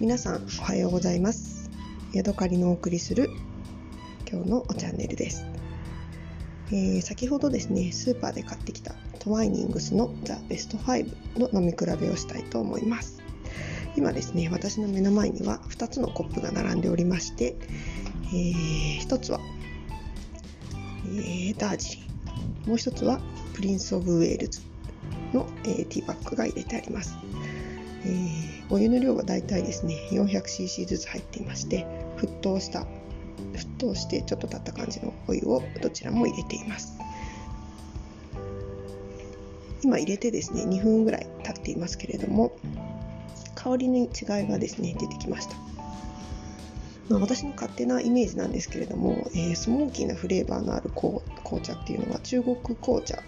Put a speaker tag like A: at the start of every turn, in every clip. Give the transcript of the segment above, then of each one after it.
A: 皆さんおはようございます。ヤドカリのお送りする今日のチャンネルです、えー、先ほどですねスーパーで買ってきたトワイニングスのザ・ベスト5の飲み比べをしたいと思います。今ですね私の目の前には2つのコップが並んでおりまして、えー、1つは、えー、ダージリン。もう1つはプリンス・オブ・ウェールズの、えー、ティーバッグが入れてあります。えー、お湯の量はだいたいですね 400cc ずつ入っていまして沸騰した沸騰してちょっと経った感じのお湯をどちらも入れています。今入れてですね2分ぐらい経っていますけれども香りに違いがですね出てきました。まあ、私の勝手なイメージなんですけれども、えー、スモーキーなフレーバーのある紅茶っていうのは中国紅茶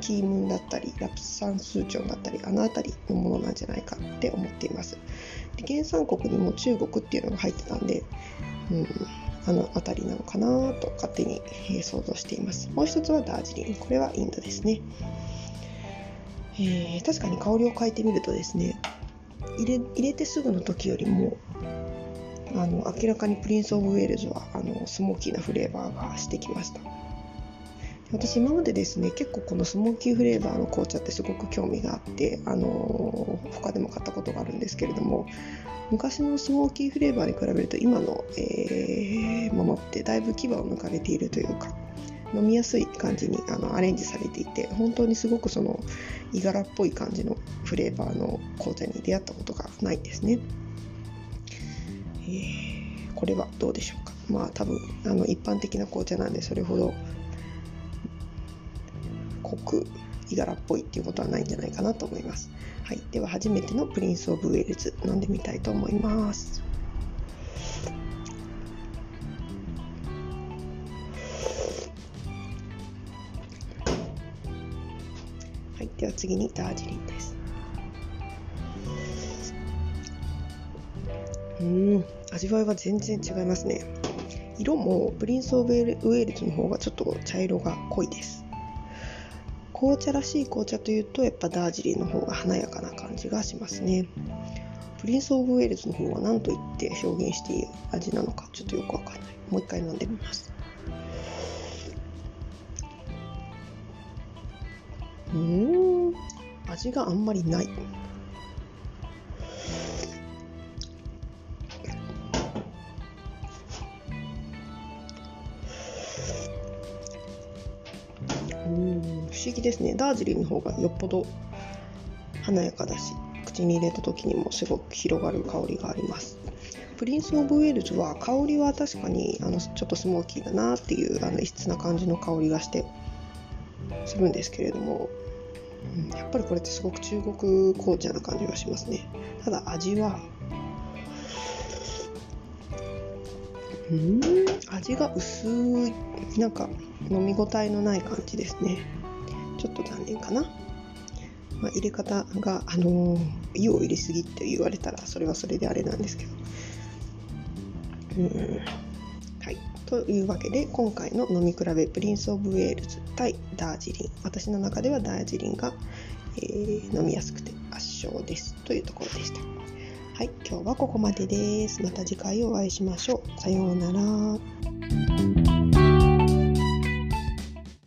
A: キームンだったりラプサンスーチョンだったりあの辺りのものなんじゃないかって思っています。で原産国にも中国っていうのが入ってたんで、うん、あの辺りなのかなと勝手に、想像しています。もう一つはダージリン。これはインドですね、えー、確かに香りを変えてみるとですね入れ入れてすぐの時よりもあの明らかにプリンス・オブ・ウェールズはあのスモーキーなフレーバーがしてきました。私今までですね結構このスモーキーフレーバーの紅茶ってすごく興味があってあの他でも買ったことがあるんですけれども昔のスモーキーフレーバーに比べると今の、えー、ものってだいぶ牙を抜かれているというか飲みやすい感じにあのアレンジされていて本当にすごくそのいがらっぽい感じのフレーバーの紅茶に出会ったことがないんですね。えー、これはどうでしょうかまあ多分あの一般的な紅茶なんでそれほど濃くいがらっぽいっていうことはないんじゃないかなと思います。はい、では初めてのプリンス・オブ・ウェールズ飲んでみたいと思います。はい、では次にダージリンです。うん、味わいは全然違いますね。色もプリンス・オブ・ウェールズの方がちょっと茶色が濃いです。紅茶らしい紅茶というとやっぱダージリンの方が華やかな感じがしますね。プリンス・オブ・ウェールズの方は何と言って表現していい味なのかちょっとよくわかんない。もう一回飲んでみます。うん。味があんまりない。不思議ですね。ダージリンの方がよっぽど華やかだし口に入れた時にもすごく広がる香りがあります。プリンス・オブ・ウェールズは香りは確かにあのちょっとスモーキーだなっていうあの異質な感じの香りがしてするんですけれども、うん、やっぱりこれってすごく中国紅茶な感じがしますね。ただ味はうん味が薄いなんか飲み応えのない感じですね。ちょっと残念かな、まあ、入れ方があの湯を入れすぎって言われたらそれはそれであれなんですけど。うん。はい。というわけで今回の飲み比べプリンス・オブ・ウェールズ対ダージリン。私の中ではダージリンが、えー、飲みやすくて圧勝です。というところでした。はい、今日はここまでです。また次回お会いしましょう。さようなら。